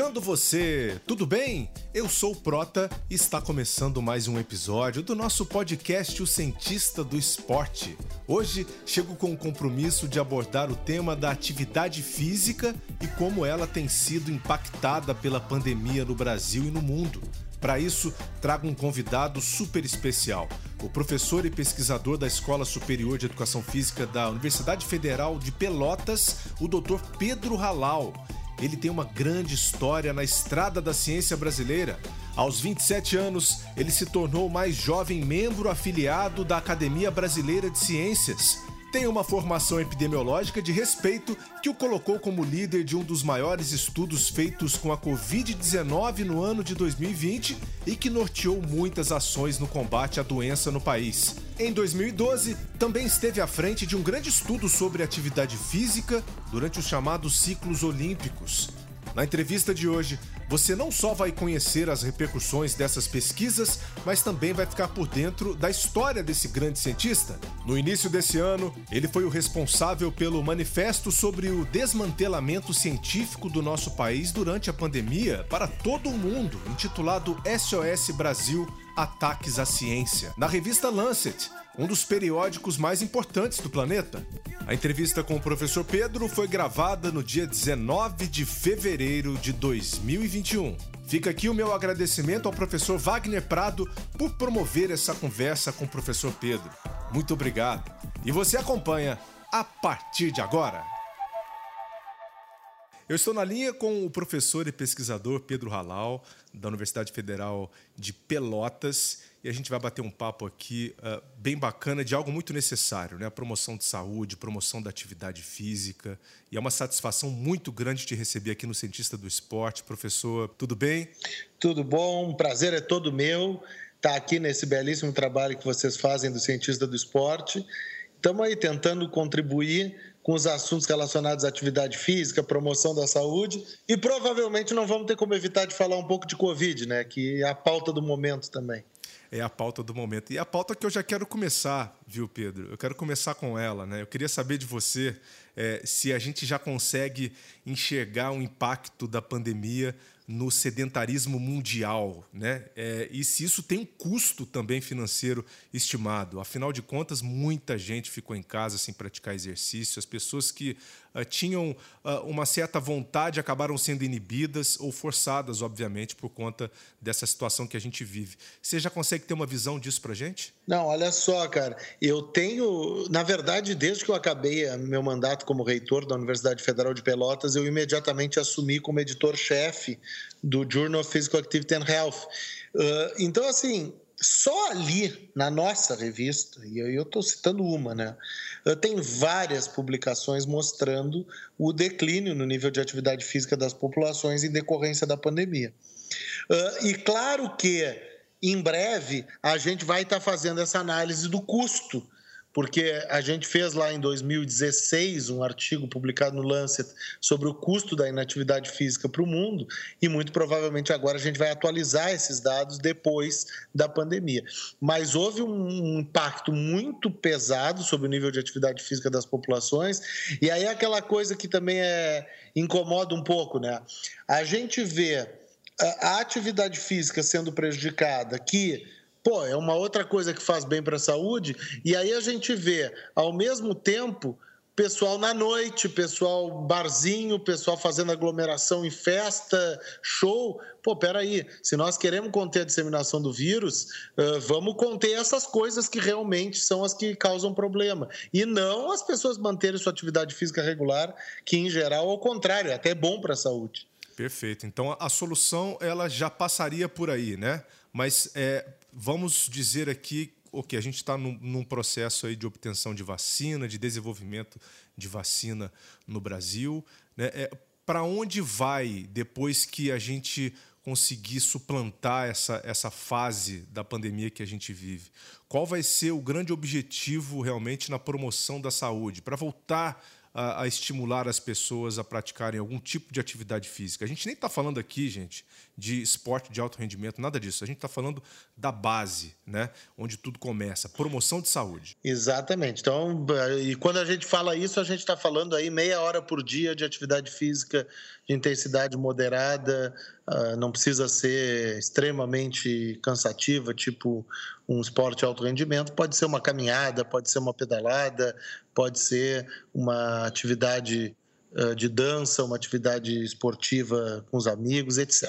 Chegando você, tudo bem? Eu sou o Prota e está começando mais um episódio do nosso podcast O Cientista do Esporte. Hoje chego com o compromisso de abordar o tema da atividade física e como ela tem sido impactada pela pandemia no Brasil e no mundo. Para isso, trago um convidado super especial, o professor e pesquisador da Escola Superior de Educação Física da Universidade Federal de Pelotas, o Dr. Pedro Halal. Ele tem uma grande história na estrada da ciência brasileira. Aos 27 anos, ele se tornou o mais jovem membro afiliado da Academia Brasileira de Ciências tem uma formação epidemiológica de respeito que o colocou como líder de um dos maiores estudos feitos com a Covid-19 no ano de 2020 e que norteou muitas ações no combate à doença no país. Em 2012, também esteve à frente de um grande estudo sobre atividade física durante os chamados ciclos olímpicos. Na entrevista de hoje, você não só vai conhecer as repercussões dessas pesquisas, mas também vai ficar por dentro da história desse grande cientista. No início desse ano, ele foi o responsável pelo manifesto sobre o desmantelamento científico do nosso país durante a pandemia para todo o mundo, intitulado SOS Brasil Ataques à Ciência, na revista Lancet, um dos periódicos mais importantes do planeta. A entrevista com o professor Pedro foi gravada no dia 19 de fevereiro de 2021. Fica aqui o meu agradecimento ao professor Wagner Prado por promover essa conversa com o professor Pedro. Muito obrigado. E você acompanha a partir de agora. Eu estou na linha com o professor e pesquisador Pedro Halal, da Universidade Federal de Pelotas e a gente vai bater um papo aqui uh, bem bacana de algo muito necessário, né? A promoção de saúde, promoção da atividade física. E é uma satisfação muito grande te receber aqui no Cientista do Esporte. Professor, tudo bem? Tudo bom, prazer é todo meu estar aqui nesse belíssimo trabalho que vocês fazem do Cientista do Esporte. Estamos aí tentando contribuir com os assuntos relacionados à atividade física, promoção da saúde e provavelmente não vamos ter como evitar de falar um pouco de Covid, né? Que é a pauta do momento também é a pauta do momento. E a pauta que eu já quero começar, viu, Pedro? Eu quero começar com ela, né? Eu queria saber de você é, se a gente já consegue enxergar o impacto da pandemia no sedentarismo mundial, né? É, e se isso tem um custo também financeiro estimado. Afinal de contas, muita gente ficou em casa sem praticar exercício. As pessoas que uh, tinham uh, uma certa vontade acabaram sendo inibidas ou forçadas, obviamente, por conta dessa situação que a gente vive. Você já consegue ter uma visão disso para gente? Não, olha só, cara. Eu tenho, na verdade, desde que eu acabei meu mandato como reitor da Universidade Federal de Pelotas, eu imediatamente assumi como editor-chefe do Journal of Physical Activity and Health. Uh, então, assim, só ali na nossa revista, e eu estou citando uma, né? Tem várias publicações mostrando o declínio no nível de atividade física das populações em decorrência da pandemia. Uh, e claro que em breve a gente vai estar tá fazendo essa análise do custo porque a gente fez lá em 2016 um artigo publicado no Lancet sobre o custo da inatividade física para o mundo e muito provavelmente agora a gente vai atualizar esses dados depois da pandemia. Mas houve um impacto muito pesado sobre o nível de atividade física das populações e aí aquela coisa que também é incomoda um pouco, né? A gente vê a atividade física sendo prejudicada que pô, é uma outra coisa que faz bem para a saúde. E aí a gente vê, ao mesmo tempo, pessoal na noite, pessoal barzinho, pessoal fazendo aglomeração em festa, show. Pô, peraí, se nós queremos conter a disseminação do vírus, vamos conter essas coisas que realmente são as que causam problema. E não as pessoas manterem sua atividade física regular, que em geral, ao contrário, é até bom para a saúde. Perfeito. Então a solução ela já passaria por aí, né? Mas é, vamos dizer aqui que a gente está num, num, processo aí de obtenção de vacina, de desenvolvimento de vacina no Brasil. Né? É, Para onde vai depois que a gente conseguir suplantar essa, essa fase da pandemia que a gente vive? Qual vai ser o grande objetivo realmente na promoção da saúde? Para voltar a, a, estimular as pessoas a praticarem algum tipo de atividade física. A gente nem está falando aqui, gente, de esporte de alto rendimento, nada disso. A gente está falando da base, né? Onde tudo começa, promoção de saúde. Exatamente. Então, e quando a gente fala isso, a gente está falando aí meia hora por dia de atividade física de intensidade moderada, uh, não precisa ser extremamente cansativa, tipo um esporte de alto rendimento, pode ser uma caminhada, pode ser uma pedalada, pode ser uma atividade de dança, uma atividade esportiva com os amigos, etc.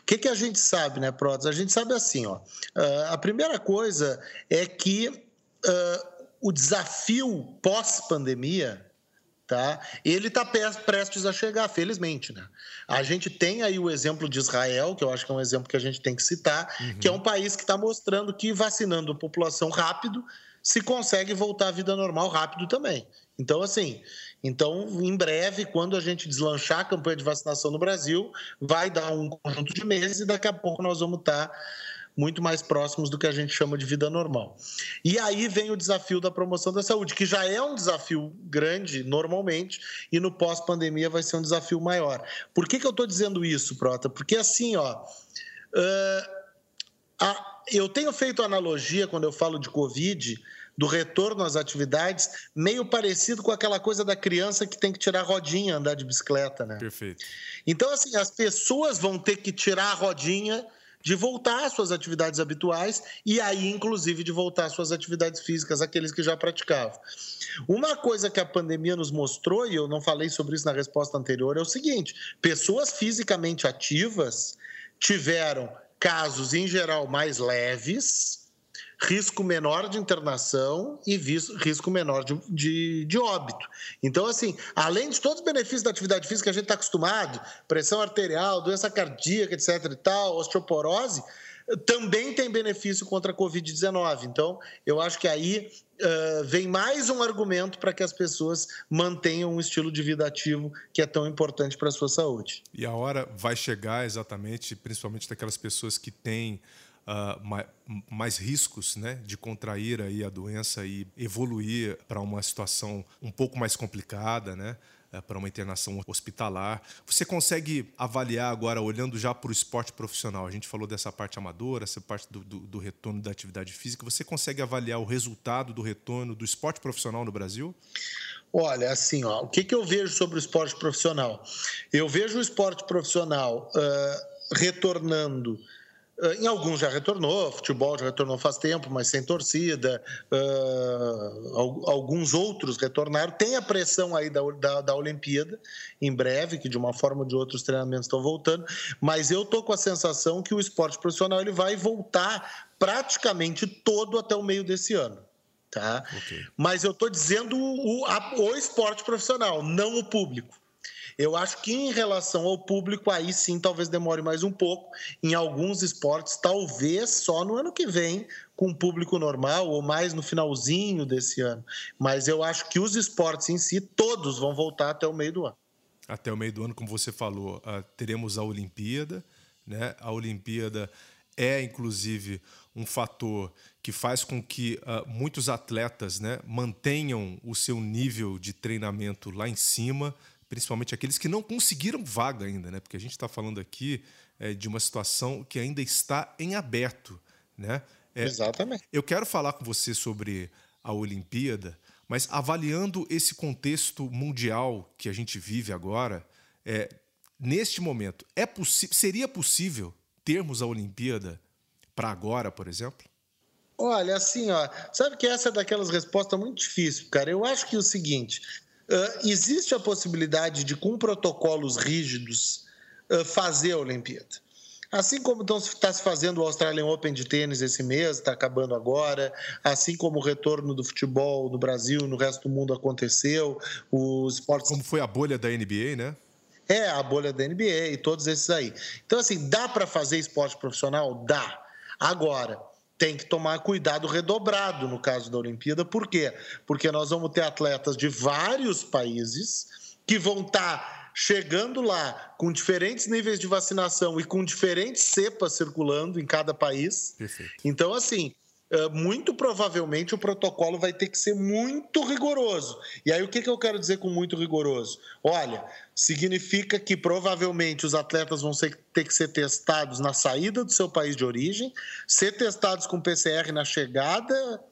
O que, que a gente sabe, né, Protas? A gente sabe assim, ó. Uh, a primeira coisa é que o desafio pós-pandemia tá? Ele está prestes a chegar, felizmente, né? A gente tem aí o exemplo de Israel, que eu acho que é um exemplo que a gente tem que citar, uhum. que é um país que está mostrando que vacinando a população rápido se consegue voltar à vida normal rápido também. Então, assim, então, em breve, quando a gente deslanchar a campanha de vacinação no Brasil, vai dar um conjunto de meses e daqui a pouco nós vamos estar muito mais próximos do que a gente chama de vida normal. E aí vem o desafio da promoção da saúde, que já é um desafio grande normalmente, e no pós-pandemia vai ser um desafio maior. Por que, que eu estou dizendo isso, Prota? Porque assim, ó. Uh, a, eu tenho feito analogia quando eu falo de Covid do retorno às atividades, meio parecido com aquela coisa da criança que tem que tirar a rodinha, andar de bicicleta, né? Perfeito. Então, assim, as pessoas vão ter que tirar a rodinha de voltar às suas atividades habituais e aí, inclusive, de voltar às suas atividades físicas, aqueles que já praticavam. Uma coisa que a pandemia nos mostrou, e eu não falei sobre isso na resposta anterior, é o seguinte: pessoas fisicamente ativas tiveram casos, em geral, mais leves risco menor de internação e risco menor de, de, de, óbito. Então, assim, além de todos os benefícios da atividade física que a gente está acostumado, pressão arterial, doença cardíaca, etc. e tal, osteoporose, também tem benefício contra a Covid-19. Então, eu acho que aí uh, vem mais um argumento para que as pessoas mantenham um estilo de vida ativo que é tão importante para a sua saúde. E a hora vai chegar exatamente, principalmente daquelas pessoas que têm uh, mais, riscos né, de contrair aí a doença e evoluir para uma situação um pouco mais complicada, né? Eh, para uma internação hospitalar. Você consegue avaliar agora, olhando já para o esporte profissional? A gente falou dessa parte amadora, essa parte do, do, do, retorno da atividade física. Você consegue avaliar o resultado do retorno do esporte profissional no Brasil? Olha, assim, ó, o que, que eu vejo sobre o esporte profissional? Eu vejo o esporte profissional uh, retornando em alguns já retornou, futebol já retornou faz tempo, mas sem torcida. Uh, alguns outros retornaram. Tem a pressão aí da, da, da, Olimpíada, em breve, que de uma forma ou de outra os treinamentos estão voltando. Mas eu estou com a sensação que o esporte profissional ele vai voltar praticamente todo até o meio desse ano. Tá? Okay. Mas eu estou dizendo o, a, o esporte profissional, não o público. Eu acho que em relação ao público, aí sim talvez demore mais um pouco. Em alguns esportes, talvez só no ano que vem, com público normal ou mais no finalzinho desse ano. Mas eu acho que os esportes em si, todos vão voltar até o meio do ano. Até o meio do ano, como você falou, uh, teremos a Olimpíada. Né? A Olimpíada é, inclusive, um fator que faz com que uh, muitos atletas né, mantenham o seu nível de treinamento lá em cima, principalmente aqueles que não conseguiram vaga ainda, né? Porque a gente está falando aqui é, de uma situação que ainda está em aberto, né? É, Exatamente. Eu quero falar com você sobre a Olimpíada, mas avaliando esse contexto mundial que a gente vive agora, é, neste momento, é seria possível termos a Olimpíada para agora, por exemplo? Olha, assim, ó, sabe que essa é daquelas respostas muito difíceis, cara. Eu acho que é o seguinte: Uh, existe a possibilidade de, com protocolos rígidos, uh, fazer a Olimpíada. Assim como está se fazendo o Australian Open de tênis esse mês, está acabando agora, assim como o retorno do futebol no Brasil, no resto do mundo aconteceu, os esportes... Como foi a bolha da NBA, né? É, a bolha da NBA e todos esses aí. Então, assim, dá para fazer esporte profissional? Dá. Agora, tem que tomar cuidado redobrado no caso da Olimpíada. Por quê? Porque nós vamos ter atletas de vários países que vão estar tá chegando lá com diferentes níveis de vacinação e com diferentes cepas circulando em cada país. Perfeito. Então, assim, muito provavelmente o protocolo vai ter que ser muito rigoroso. E aí, o que, que eu quero dizer com muito rigoroso? Olha, significa que provavelmente os atletas vão ter que ser testados na saída do seu país de origem, ser testados com PCR na chegada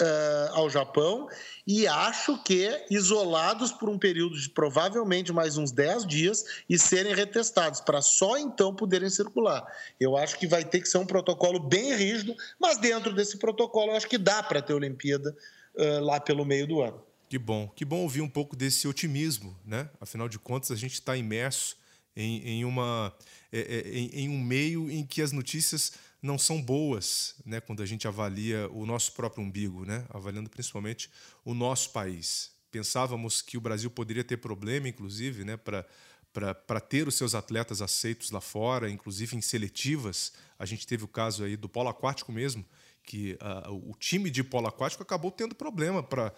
uh, ao Japão e acho que isolados por um período de provavelmente mais uns 10 dias e serem retestados, para só então poderem circular. Eu acho que vai ter que ser um protocolo bem rígido, mas dentro desse protocolo eu acho que dá para ter Olimpíada uh, lá pelo meio do ano. Que bom, que bom ouvir um pouco desse otimismo, né? Afinal de contas, a gente está imerso em, em uma, é, é, em, em um meio em que as notícias não são boas, né, quando a gente avalia o nosso próprio umbigo, né, avaliando principalmente o nosso país. Pensávamos que o Brasil poderia ter problema, inclusive, né, para ter os seus atletas aceitos lá fora, inclusive em seletivas. A gente teve o caso aí do polo aquático mesmo, que uh, o time de polo aquático acabou tendo problema para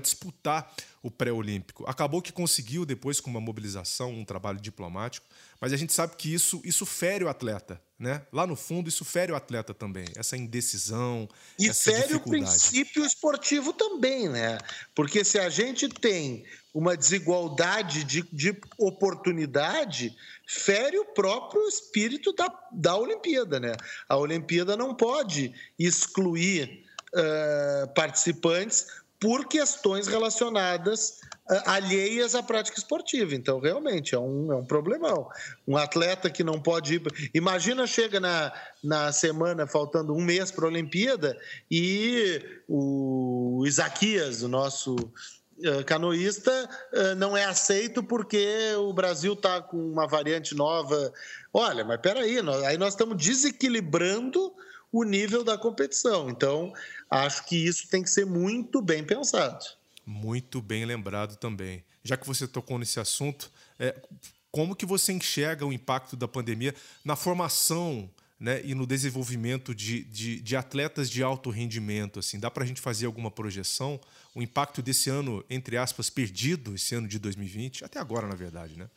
disputar o pré-olímpico. Acabou que conseguiu depois com uma mobilização, um trabalho diplomático, mas a gente sabe que isso, isso fere o atleta. Né? Lá no fundo, isso fere o atleta também, essa indecisão. E essa fere o princípio esportivo também, né? Porque se a gente tem uma desigualdade de, de oportunidade, fere o próprio espírito da, da Olimpíada, né? A Olimpíada não pode excluir uh, participantes por questões relacionadas uh, alheias à prática esportiva. Então, realmente, é um, é um problemão. Um atleta que não pode ir. Imagina, chega na, na semana, faltando um mês para a Olimpíada, e o Isaquias, o nosso eh, canoísta eh, não é aceito porque o Brasil está com uma variante nova. Olha, mas peraí, aí nós estamos desequilibrando o nível da competição. Então, acho que isso tem que ser muito bem pensado. Muito bem lembrado também. Já que você tocou nesse assunto, é, como que você enxerga o impacto da pandemia na formação né, e no desenvolvimento de, de, de, atletas de alto rendimento? Assim, dá para a gente fazer alguma projeção? O impacto desse ano, entre aspas, perdido, esse ano de 2020, até agora, na verdade, né?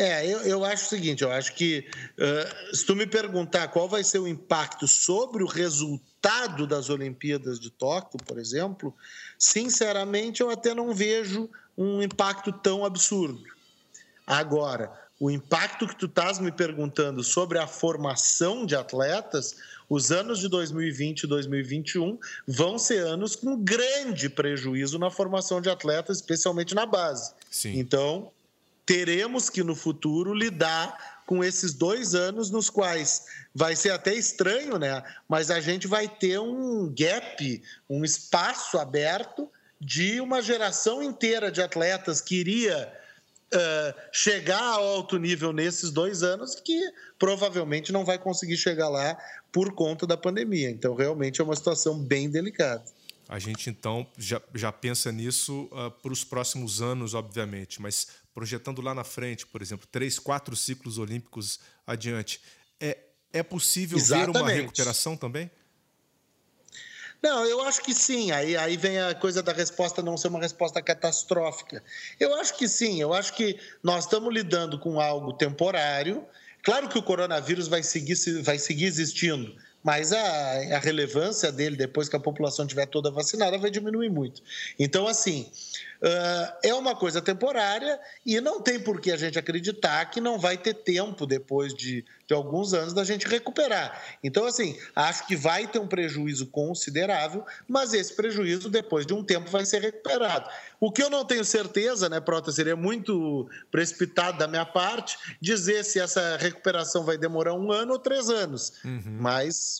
É, eu, eu acho o seguinte, eu acho que uh, se tu me perguntar qual vai ser o impacto sobre o resultado das Olimpíadas de Tóquio, por exemplo, sinceramente eu até não vejo um impacto tão absurdo. Agora, o impacto que tu estás me perguntando sobre a formação de atletas, os anos de 2020 e 2021 vão ser anos com grande prejuízo na formação de atletas, especialmente na base. Sim. Então, teremos que no futuro lidar com esses dois anos nos quais vai ser até estranho, né? Mas a gente vai ter um gap, um espaço aberto de uma geração inteira de atletas que iria uh, chegar ao alto nível nesses dois anos que provavelmente não vai conseguir chegar lá por conta da pandemia. Então, realmente é uma situação bem delicada. A gente então já, já pensa nisso uh, para os próximos anos, obviamente, mas projetando lá na frente, por exemplo, três, quatro ciclos olímpicos adiante, é, é possível Exatamente. ver uma recuperação também? Não, eu acho que sim. Aí, aí vem a coisa da resposta não ser uma resposta catastrófica. Eu acho que sim. Eu acho que nós estamos lidando com algo temporário. Claro que o coronavírus vai seguir, vai seguir existindo, mas a, a relevância dele, depois que a população estiver toda vacinada, vai diminuir muito. Então, assim, Uh, é uma coisa temporária e não tem por que a gente acreditar que não vai ter tempo depois de, de alguns anos da gente recuperar. Então, assim, acho que vai ter um prejuízo considerável, mas esse prejuízo, depois de um tempo, vai ser recuperado. O que eu não tenho certeza, né, Prota, seria muito precipitado da minha parte dizer se essa recuperação vai demorar um ano ou três anos, uhum. mas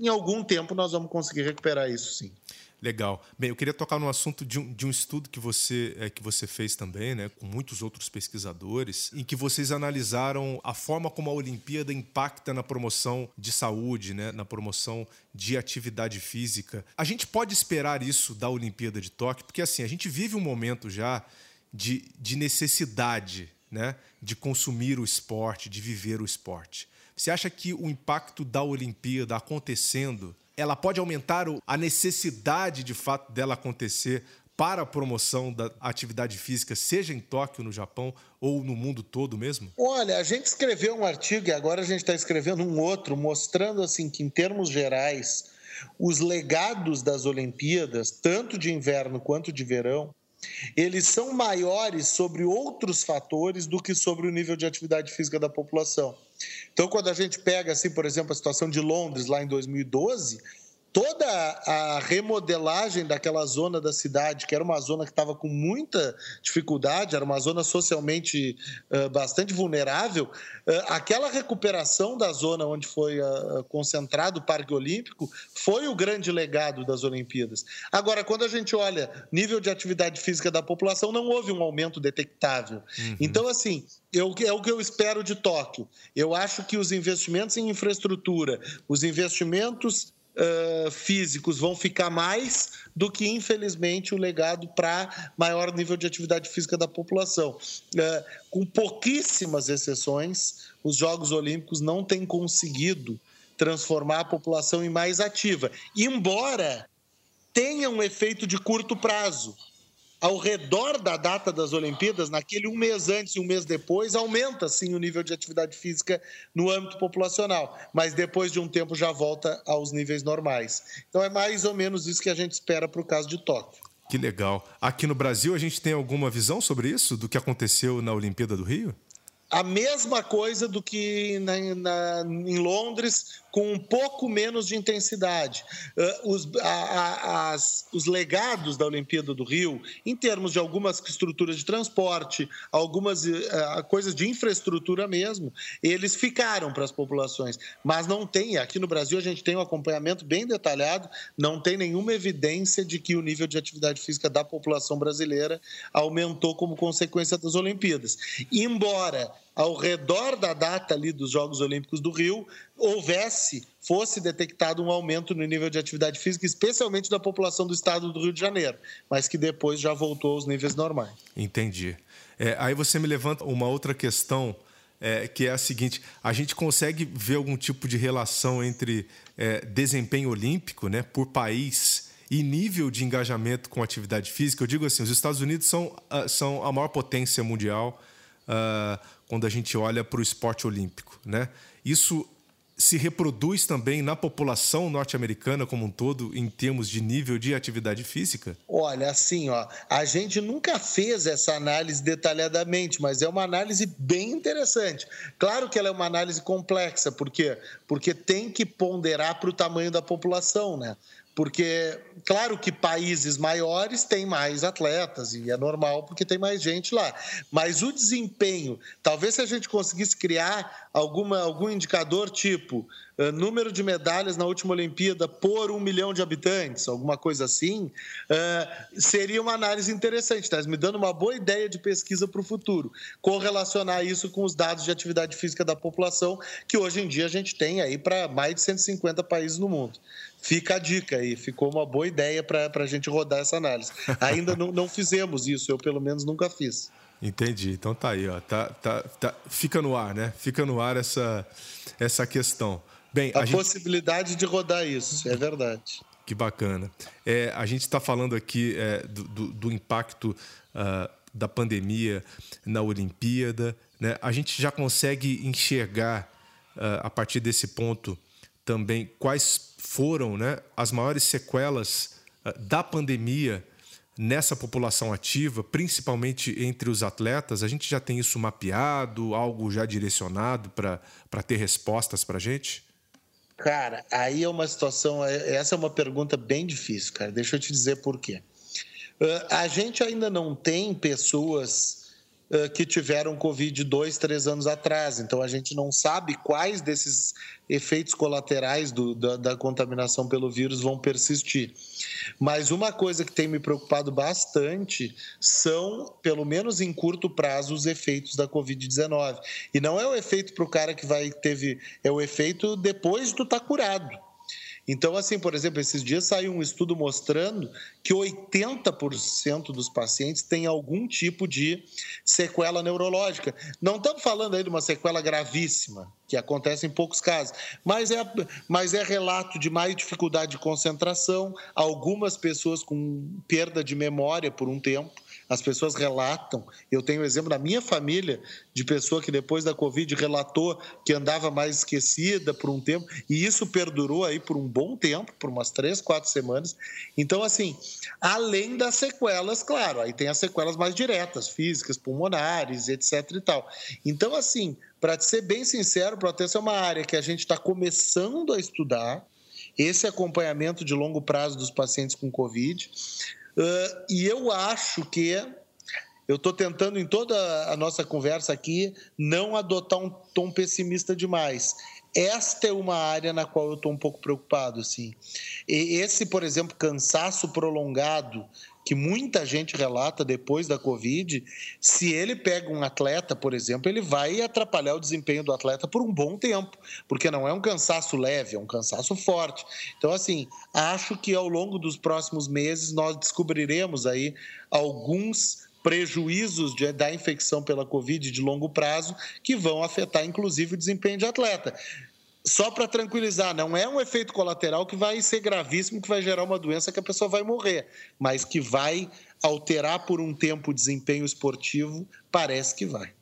em algum tempo nós vamos conseguir recuperar isso sim. Legal. Bem, eu queria tocar no assunto de um, de um estudo que você, é, que você fez também, né, com muitos outros pesquisadores, em que vocês analisaram a forma como a Olimpíada impacta na promoção de saúde, né, na promoção de atividade física. A gente pode esperar isso da Olimpíada de Tóquio, porque assim, a gente vive um momento já de, de necessidade né, de consumir o esporte, de viver o esporte. Você acha que o impacto da Olimpíada acontecendo ela pode aumentar a necessidade de fato dela acontecer para a promoção da atividade física, seja em Tóquio, no Japão ou no mundo todo mesmo? Olha, a gente escreveu um artigo e agora a gente está escrevendo um outro, mostrando assim que, em termos gerais, os legados das Olimpíadas, tanto de inverno quanto de verão, eles são maiores sobre outros fatores do que sobre o nível de atividade física da população. Então, quando a gente pega, assim, por exemplo, a situação de Londres lá em 2012, toda a remodelagem daquela zona da cidade, que era uma zona que estava com muita dificuldade, era uma zona socialmente uh, bastante vulnerável, uh, aquela recuperação da zona onde foi uh, concentrado o Parque Olímpico foi o grande legado das Olimpíadas. Agora, quando a gente olha nível de atividade física da população, não houve um aumento detectável. Uhum. Então, assim, eu, é o que eu espero de Tóquio. Eu acho que os investimentos em infraestrutura, os investimentos uh, físicos vão ficar mais do que, infelizmente, o legado para maior nível de atividade física da população. Uh, com pouquíssimas exceções, os Jogos Olímpicos não têm conseguido transformar a população em mais ativa, embora tenha um efeito de curto prazo ao redor da data das Olimpíadas, naquele um mês antes e um mês depois, aumenta sim o nível de atividade física no âmbito populacional, mas depois de um tempo já volta aos níveis normais. Então é mais ou menos isso que a gente espera para o caso de Tóquio. Que legal. Aqui no Brasil, a gente tem alguma visão sobre isso, do que aconteceu na Olimpíada do Rio? A mesma coisa do que na, na, em Londres, com um pouco menos de intensidade. Uh, os, a, a, as, os legados da Olimpíada do Rio, em termos de algumas estruturas de transporte, algumas uh, coisas de infraestrutura mesmo, eles ficaram para as populações. Mas não tem, aqui no Brasil a gente tem um acompanhamento bem detalhado, não tem nenhuma evidência de que o nível de atividade física da população brasileira aumentou como consequência das Olimpíadas. Embora ao redor da data ali dos Jogos Olímpicos do Rio houvesse, fosse detectado um aumento no nível de atividade física, especialmente da população do estado do Rio de Janeiro, mas que depois já voltou aos níveis normais. Entendi. É, aí você me levanta uma outra questão, é, que é a seguinte: a gente consegue ver algum tipo de relação entre é, desempenho olímpico, né, por país e nível de engajamento com atividade física? Eu digo assim, os Estados Unidos são, ah, são a maior potência mundial. Uh, quando a gente olha para o esporte olímpico. Né? Isso se reproduz também na população norte-americana como um todo em termos de nível de atividade física? Olha, assim, ó, a gente nunca fez essa análise detalhadamente, mas é uma análise bem interessante. Claro que ela é uma análise complexa, por quê? Porque tem que ponderar para o tamanho da população, né? Porque claro que países maiores têm mais atletas e é normal porque tem mais gente lá, mas o desempenho, talvez se a gente conseguisse criar alguma, algum indicador tipo uh, número de medalhas na última Olimpíada por um milhão de habitantes, alguma coisa assim, uh, seria uma análise interessante, está me dando uma boa ideia de pesquisa para o futuro, correlacionar isso com os dados de atividade física da população que hoje em dia a gente tem aí para mais de 150 países no mundo fica a dica aí, ficou uma boa ideia para a gente rodar essa análise. Ainda não, não fizemos isso, eu pelo menos nunca fiz. Entendi. Então tá aí, ó. Tá, tá, tá, fica no ar, né? Fica no ar essa, essa questão. Bem, a, a gente... possibilidade de rodar isso, é verdade. Que bacana. É, a gente está falando aqui é, do, do, impacto uh, da pandemia na Olimpíada. Né? A gente já consegue enxergar, uh, a partir desse ponto, também quais foram né, as maiores sequelas uh, da pandemia nessa população ativa, principalmente entre os atletas? A gente já tem isso mapeado, algo já direcionado para ter respostas para a gente? Cara, aí é uma situação. É, essa é uma pergunta bem difícil, cara. Deixa eu te dizer por quê. Uh, a gente ainda não tem pessoas que tiveram Covid dois, três anos atrás. Então, a gente não sabe quais desses efeitos colaterais do, da, da, contaminação pelo vírus vão persistir. Mas uma coisa que tem me preocupado bastante são, pelo menos em curto prazo, os efeitos da Covid-19. E não é o efeito para o cara que vai teve, é o efeito depois de tu estar tá curado. Então, assim, por exemplo, esses dias saiu um estudo mostrando que 80% dos pacientes têm algum tipo de sequela neurológica. Não estamos falando aí de uma sequela gravíssima, que acontece em poucos casos, mas é, mas é relato de mais dificuldade de concentração, algumas pessoas com perda de memória por um tempo as pessoas relatam. Eu tenho um exemplo da minha família de pessoa que depois da Covid relatou que andava mais esquecida por um tempo, e isso perdurou aí por um bom tempo, por umas três, quatro semanas. Então, assim, além das sequelas, claro, aí tem as sequelas mais diretas, físicas, pulmonares, etc e tal. Então, assim, para ser bem sincero, essa é uma área que a gente está começando a estudar, esse acompanhamento de longo prazo dos pacientes com Covid. Uh, e eu acho que eu estou tentando, em toda a nossa conversa aqui, não adotar um tom pessimista demais. Esta é uma área na qual eu estou um pouco preocupado. Assim. E esse, por exemplo, cansaço prolongado que muita gente relata depois da Covid, se ele pega um atleta, por exemplo, ele vai atrapalhar o desempenho do atleta por um bom tempo, porque não é um cansaço leve, é um cansaço forte. Então, assim, acho que ao longo dos próximos meses nós descobriremos aí alguns prejuízos de, da infecção pela Covid de longo prazo que vão afetar, inclusive, o desempenho de atleta só para tranquilizar, não é um efeito colateral que vai ser gravíssimo, que vai gerar uma doença que a pessoa vai morrer, mas que vai alterar por um tempo o desempenho esportivo, parece que vai.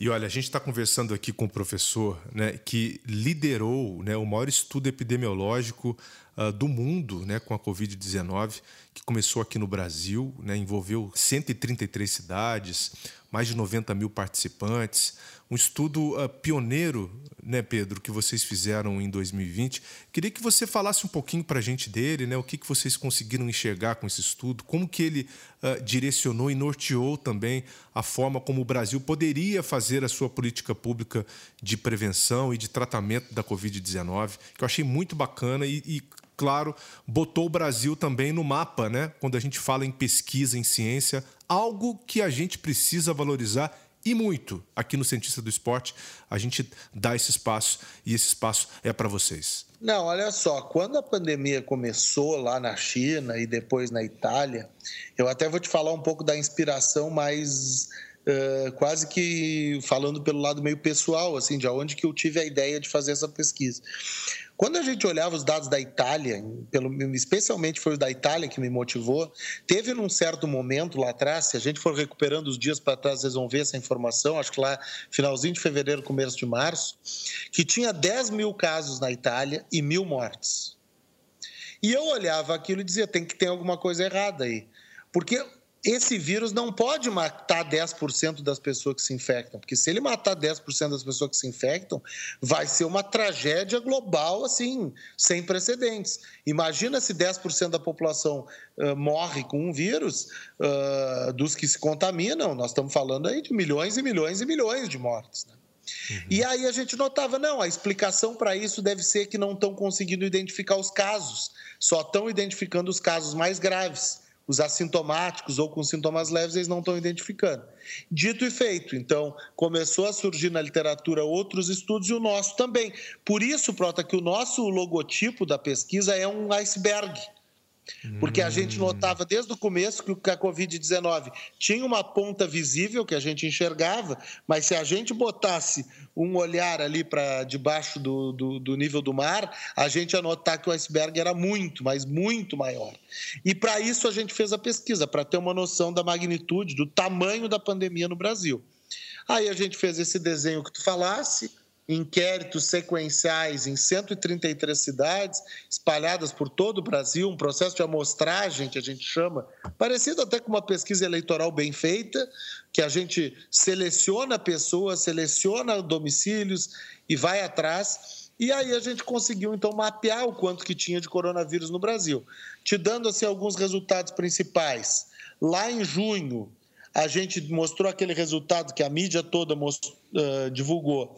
E olha, a gente está conversando aqui com um professor né, que liderou né, o maior estudo epidemiológico uh, do mundo né, com a Covid-19, que começou aqui no Brasil, né, envolveu 133 cidades, mais de 90 mil participantes um estudo uh, pioneiro, né, Pedro, que vocês fizeram em 2020. Queria que você falasse um pouquinho para a gente dele, né, o que, que vocês conseguiram enxergar com esse estudo, como que ele uh, direcionou e norteou também a forma como o Brasil poderia fazer a sua política pública de prevenção e de tratamento da Covid-19, que eu achei muito bacana e, e claro, botou o Brasil também no mapa, né? Quando a gente fala em pesquisa, em ciência, algo que a gente precisa valorizar e muito aqui no Cientista do Esporte. A gente dá esse espaço e esse espaço é para vocês. Não, olha só, quando a pandemia começou lá na China e depois na Itália, eu até vou te falar um pouco da inspiração mais Uh, quase que falando pelo lado meio pessoal, assim, de onde que eu tive a ideia de fazer essa pesquisa. Quando a gente olhava os dados da Itália, pelo, especialmente foi o da Itália que me motivou, teve num certo momento lá atrás, se a gente for recuperando os dias para trás, vocês vão ver essa informação, acho que lá finalzinho de fevereiro, começo de março, que tinha 10 mil casos na Itália e mil mortes. E eu olhava aquilo e dizia, tem que ter alguma coisa errada aí. Porque esse vírus não pode matar 10% das pessoas que se infectam, porque se ele matar 10% das pessoas que se infectam, vai ser uma tragédia global, assim, sem precedentes. Imagina se 10% da população uh, morre com um vírus, uh, dos que se contaminam, nós estamos falando aí de milhões e milhões e milhões de mortes. Né? Uhum. E aí a gente notava, não, a explicação para isso deve ser que não estão conseguindo identificar os casos, só estão identificando os casos mais graves os assintomáticos ou com sintomas leves eles não estão identificando. Dito e feito, então começou a surgir na literatura outros estudos e o nosso também. Por isso, Prota, que o nosso logotipo da pesquisa é um iceberg. Porque a gente notava desde o começo que a Covid-19 tinha uma ponta visível que a gente enxergava, mas se a gente botasse um olhar ali para debaixo do, do, do, nível do mar, a gente ia notar que o iceberg era muito, mas muito maior. E para isso a gente fez a pesquisa, para ter uma noção da magnitude, do tamanho da pandemia no Brasil. Aí a gente fez esse desenho que tu falasse, inquéritos sequenciais em 133 cidades, espalhadas por todo o Brasil, um processo de amostragem que a gente chama, parecido até com uma pesquisa eleitoral bem feita, que a gente seleciona pessoas, seleciona domicílios e vai atrás. E aí a gente conseguiu então mapear o quanto que tinha de coronavírus no Brasil, te dando assim alguns resultados principais. Lá em junho, a gente mostrou aquele resultado que a mídia toda uh, divulgou,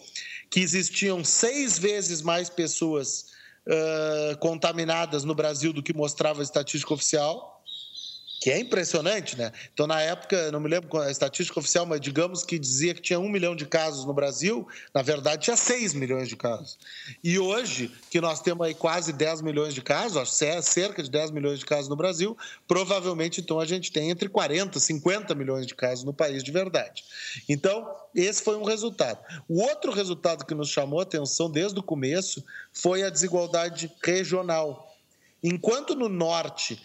que existiam seis vezes mais pessoas uh, contaminadas no Brasil do que mostrava a estatística oficial que é impressionante, né? Então, na época, não me lembro a estatística oficial, mas digamos que dizia que tinha um milhão de casos no Brasil, na verdade tinha seis milhões de casos. E hoje, que nós temos aí quase 10 milhões de casos, cerca de 10 milhões de casos no Brasil, provavelmente então a gente tem entre 40 50 milhões de casos no país de verdade. Então, esse foi um resultado. O outro resultado que nos chamou a atenção desde o começo foi a desigualdade regional Enquanto no norte,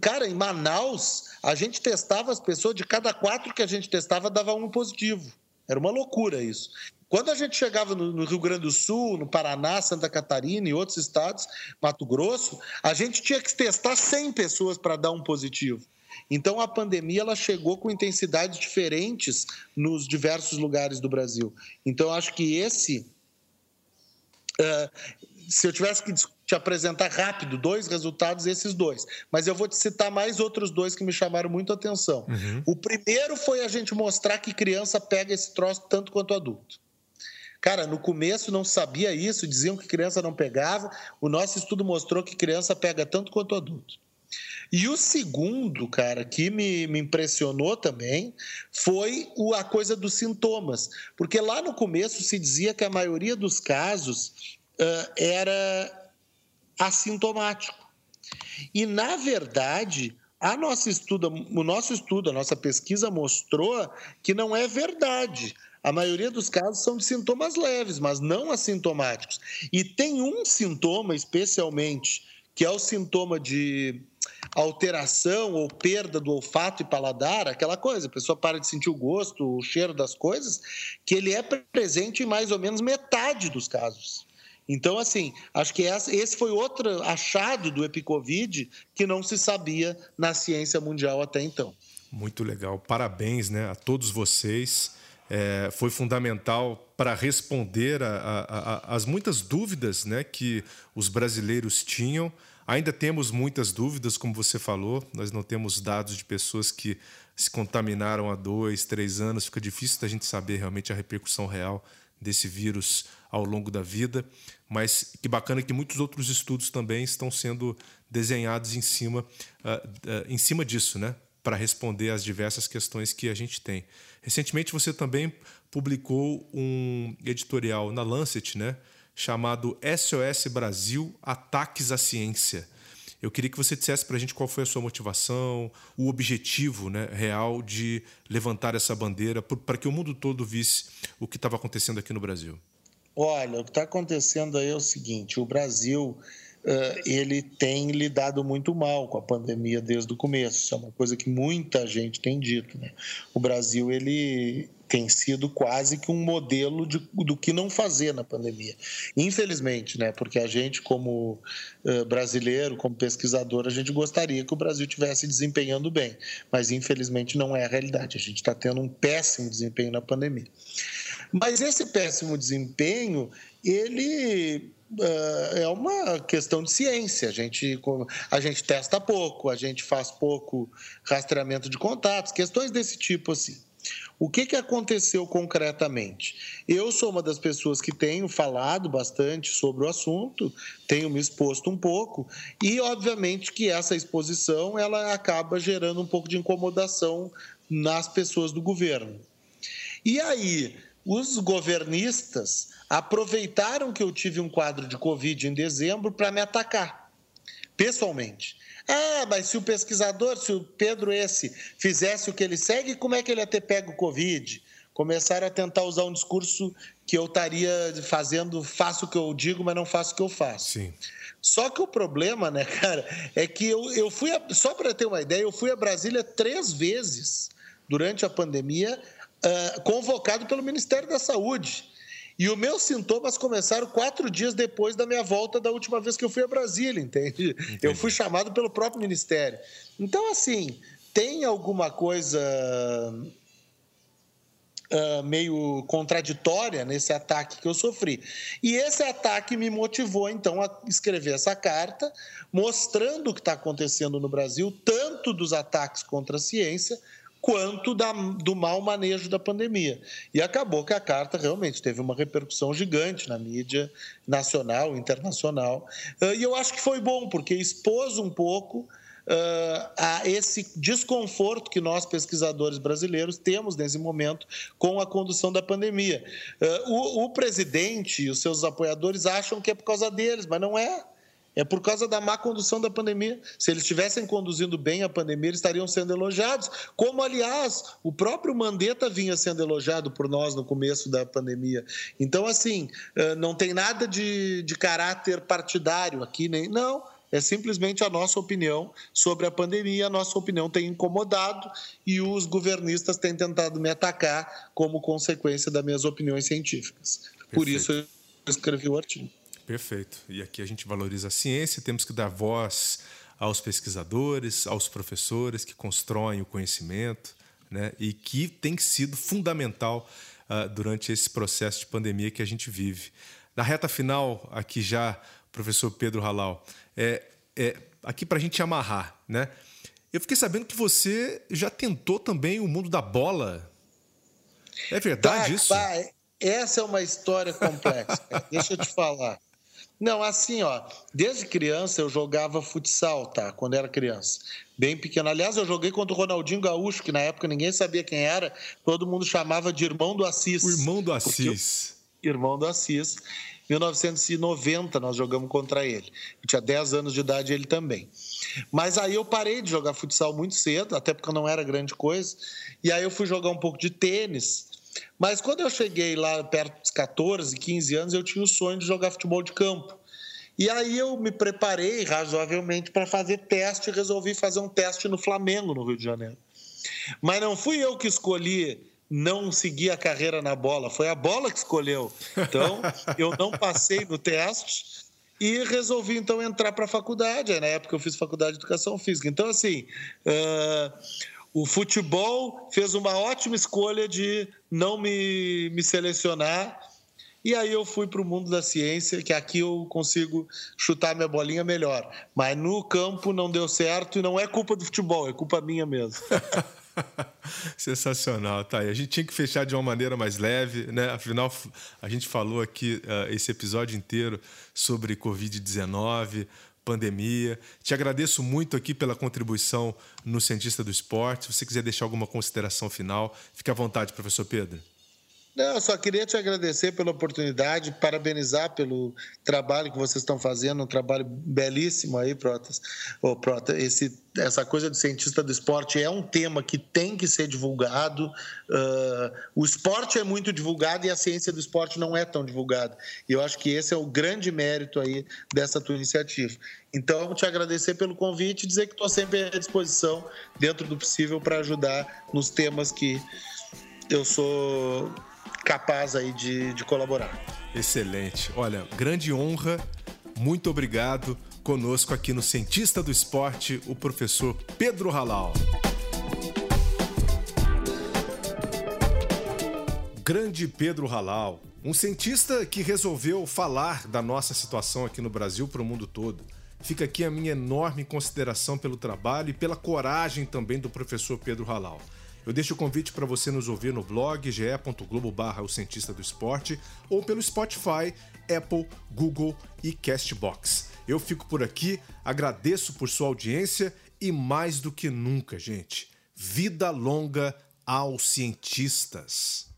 cara, em Manaus, a gente testava as pessoas, de cada quatro que a gente testava, dava um positivo. Era uma loucura isso. Quando a gente chegava no, Rio Grande do Sul, no Paraná, Santa Catarina e outros estados, Mato Grosso, a gente tinha que testar 100 pessoas para dar um positivo. Então a pandemia ela chegou com intensidades diferentes nos diversos lugares do Brasil. Então acho que esse, uh, se eu tivesse que te apresentar rápido dois resultados, esses dois. Mas eu vou te citar mais outros dois que me chamaram muito a atenção. Uhum. O primeiro foi a gente mostrar que criança pega esse troço tanto quanto adulto. Cara, no começo não sabia isso, diziam que criança não pegava. O nosso estudo mostrou que criança pega tanto quanto adulto. E o segundo, cara, que me, me impressionou também foi o, a coisa dos sintomas. Porque lá no começo se dizia que a maioria dos casos uh, era assintomático. E, na verdade, a nossa estudo, o nosso estudo, a nossa pesquisa mostrou que não é verdade. A maioria dos casos são de sintomas leves, mas não assintomáticos. E tem um sintoma especialmente, que é o sintoma de alteração ou perda do olfato e paladar, aquela coisa, a pessoa para de sentir o gosto, o cheiro das coisas, que ele é presente em mais ou menos metade dos casos. Então, assim, acho que esse foi outro achado do Epicovid que não se sabia na ciência mundial até então. Muito legal. Parabéns né, a todos vocês é, foi fundamental para responder às muitas dúvidas né, que os brasileiros tinham. Ainda temos muitas dúvidas, como você falou, nós não temos dados de pessoas que se contaminaram há dois, três anos, fica difícil da gente saber realmente a repercussão real desse vírus ao longo da vida, mas que bacana que muitos outros estudos também estão sendo desenhados em cima, uh, uh, em cima disso, né? para responder às diversas questões que a gente tem. Recentemente você também publicou um editorial na Lancet, né, chamado SOS Brasil Ataques à Ciência. Eu queria que você dissesse para a gente qual foi a sua motivação, o objetivo né, real de levantar essa bandeira para que o mundo todo visse o que estava acontecendo aqui no Brasil. Olha, o que está acontecendo aí é o seguinte: o Brasil ele tem lidado muito mal com a pandemia desde o começo. Isso é uma coisa que muita gente tem dito. Né? O Brasil ele tem sido quase que um modelo de, do que não fazer na pandemia. Infelizmente, né? Porque a gente, como uh, brasileiro, como pesquisador, a gente gostaria que o Brasil tivesse desempenhando bem, mas infelizmente não é a realidade. A gente está tendo um péssimo desempenho na pandemia. Mas esse péssimo desempenho, ele é, é uma questão de ciência. A gente, a gente testa pouco, a gente faz pouco rastreamento de contatos, questões desse tipo assim. O que, que aconteceu concretamente? Eu sou uma das pessoas que tenho falado bastante sobre o assunto, tenho me exposto um pouco, e obviamente que essa exposição ela acaba gerando um pouco de incomodação nas pessoas do governo. E aí, os governistas aproveitaram que eu tive um quadro de Covid em dezembro para me atacar, pessoalmente. Ah, mas se o pesquisador, se o Pedro esse, fizesse o que ele segue, como é que ele ia ter pego Covid? Começaram a tentar usar um discurso que eu estaria fazendo, faço o que eu digo, mas não faço o que eu faço. Sim. Só que o problema, né, cara, é que eu, eu fui, a, só para ter uma ideia, eu fui a Brasília três vezes durante a pandemia, uh, convocado pelo Ministério da Saúde. E os meus sintomas começaram quatro dias depois da minha volta da última vez que eu fui a Brasília, entende? Entendi. Eu fui chamado pelo próprio Ministério. Então, assim, tem alguma coisa uh, meio contraditória nesse ataque que eu sofri. E esse ataque me motivou, então, a escrever essa carta, mostrando o que está acontecendo no Brasil, tanto dos ataques contra a ciência, quanto da, do mau manejo da pandemia. E acabou que a carta realmente teve uma repercussão gigante na mídia nacional, internacional. Uh, e eu acho que foi bom, porque expôs um pouco uh, a esse desconforto que nós, pesquisadores brasileiros, temos nesse momento com a condução da pandemia. Uh, o, o presidente e os seus apoiadores acham que é por causa deles, mas não é. É por causa da má condução da pandemia. Se eles estivessem conduzindo bem a pandemia, eles estariam sendo elogiados. Como, aliás, o próprio Mandetta vinha sendo elogiado por nós no começo da pandemia. Então, assim, não tem nada de, de caráter partidário aqui, nem. Não é simplesmente a nossa opinião sobre a pandemia. A nossa opinião tem incomodado e os governistas têm tentado me atacar como consequência das minhas opiniões científicas. Perfeito. Por isso eu escrevi o artigo. Perfeito. E aqui a gente valoriza a ciência, temos que dar voz aos pesquisadores, aos professores que constroem o conhecimento, né? E que tem sido fundamental uh, durante esse processo de pandemia que a gente vive. Na reta final, aqui já, professor Pedro Halal, é, é aqui para a gente amarrar, né? Eu fiquei sabendo que você já tentou também o mundo da bola. É verdade tá, isso? Tá. Essa é uma história complexa. Deixa eu te falar. Não, assim, ó, desde criança eu jogava futsal, tá? Quando era criança. Bem pequeno. Aliás, eu joguei contra o Ronaldinho Gaúcho, que na época ninguém sabia quem era, todo mundo chamava de irmão do Assis. O irmão do Assis. Eu, irmão do Assis. 1990 nós jogamos contra ele. Eu tinha 10 anos de idade ele também. Mas aí eu parei de jogar futsal muito cedo, até porque não era grande coisa. E aí eu fui jogar um pouco de tênis. Mas quando eu cheguei lá perto dos 14, 15 anos, eu tinha o sonho de jogar futebol de campo. E aí eu me preparei razoavelmente para fazer teste e resolvi fazer um teste no Flamengo, no Rio de Janeiro. Mas não fui eu que escolhi não seguir a carreira na bola, foi a bola que escolheu. Então, eu não passei no teste e resolvi então entrar para a faculdade. Na época eu fiz faculdade de educação física. Então, assim, uh, o futebol fez uma ótima escolha de não me, me selecionar. E aí eu fui para o mundo da ciência, que aqui eu consigo chutar minha bolinha melhor. Mas no campo não deu certo e não é culpa do futebol, é culpa minha mesmo. Sensacional, tá. E a gente tinha que fechar de uma maneira mais leve, né? Afinal, a gente falou aqui uh, esse episódio inteiro sobre Covid-19, pandemia. Te agradeço muito aqui pela contribuição no Cientista do Esporte. Se você quiser deixar alguma consideração final, fique à vontade, professor Pedro. Não, eu só queria te agradecer pela oportunidade, parabenizar pelo trabalho que vocês estão fazendo, um trabalho belíssimo aí, Protas. Oh, Prota, esse, essa coisa de cientista do esporte é um tema que tem que ser divulgado. Uh, o esporte é muito divulgado e a ciência do esporte não é tão divulgada. E eu acho que esse é o grande mérito aí dessa tua iniciativa. Então, te agradecer pelo convite e dizer que estou sempre à disposição, dentro do possível, para ajudar nos temas que eu sou capaz aí de, de colaborar. Excelente. Olha, grande honra. Muito obrigado. Conosco aqui no Cientista do Esporte, o professor Pedro Halal. Grande Pedro Halal, um cientista que resolveu falar da nossa situação aqui no Brasil para o mundo todo. Fica aqui a minha enorme consideração pelo trabalho e pela coragem também do professor Pedro Halal. Eu deixo o convite para você nos ouvir no blog ge.globo barra o cientista do esporte ou pelo Spotify, Apple, Google e Castbox. Eu fico por aqui, agradeço por sua audiência e mais do que nunca, gente, vida longa aos cientistas.